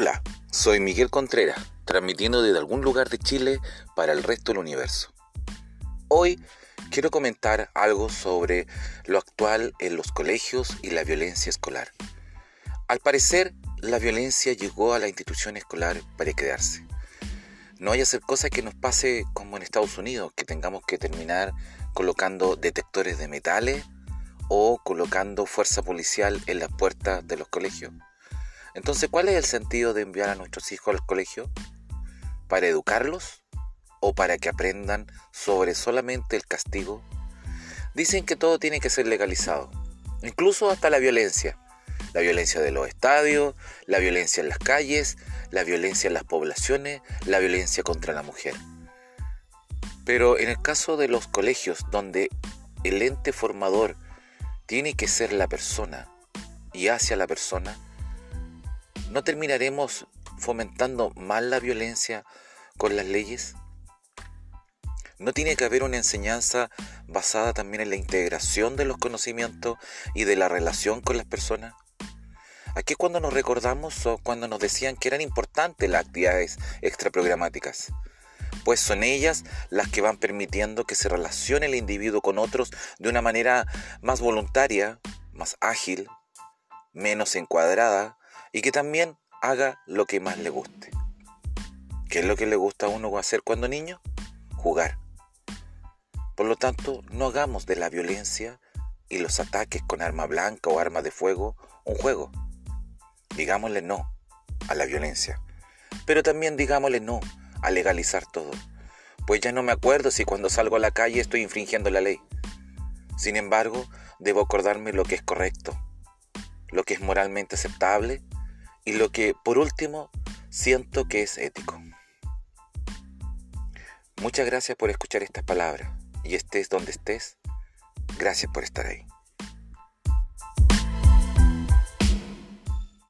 Hola, soy Miguel Contreras, transmitiendo desde algún lugar de Chile para el resto del universo. Hoy quiero comentar algo sobre lo actual en los colegios y la violencia escolar. Al parecer, la violencia llegó a la institución escolar para quedarse. No hay a ser cosa que nos pase como en Estados Unidos, que tengamos que terminar colocando detectores de metales o colocando fuerza policial en las puertas de los colegios. Entonces, ¿cuál es el sentido de enviar a nuestros hijos al colegio? ¿Para educarlos o para que aprendan sobre solamente el castigo? Dicen que todo tiene que ser legalizado, incluso hasta la violencia. La violencia de los estadios, la violencia en las calles, la violencia en las poblaciones, la violencia contra la mujer. Pero en el caso de los colegios donde el ente formador tiene que ser la persona y hacia la persona, ¿no terminaremos fomentando más la violencia con las leyes? ¿No tiene que haber una enseñanza basada también en la integración de los conocimientos y de la relación con las personas? Aquí es cuando nos recordamos o cuando nos decían que eran importantes las actividades extraprogramáticas, pues son ellas las que van permitiendo que se relacione el individuo con otros de una manera más voluntaria, más ágil, menos encuadrada y que también haga lo que más le guste. ¿Qué es lo que le gusta a uno hacer cuando niño? Jugar. Por lo tanto, no hagamos de la violencia y los ataques con arma blanca o arma de fuego un juego. Digámosle no a la violencia, pero también digámosle no a legalizar todo, pues ya no me acuerdo si cuando salgo a la calle estoy infringiendo la ley. Sin embargo, debo acordarme lo que es correcto, lo que es moralmente aceptable y lo que, por último, siento que es ético. Muchas gracias por escuchar estas palabras y estés donde estés, gracias por estar ahí.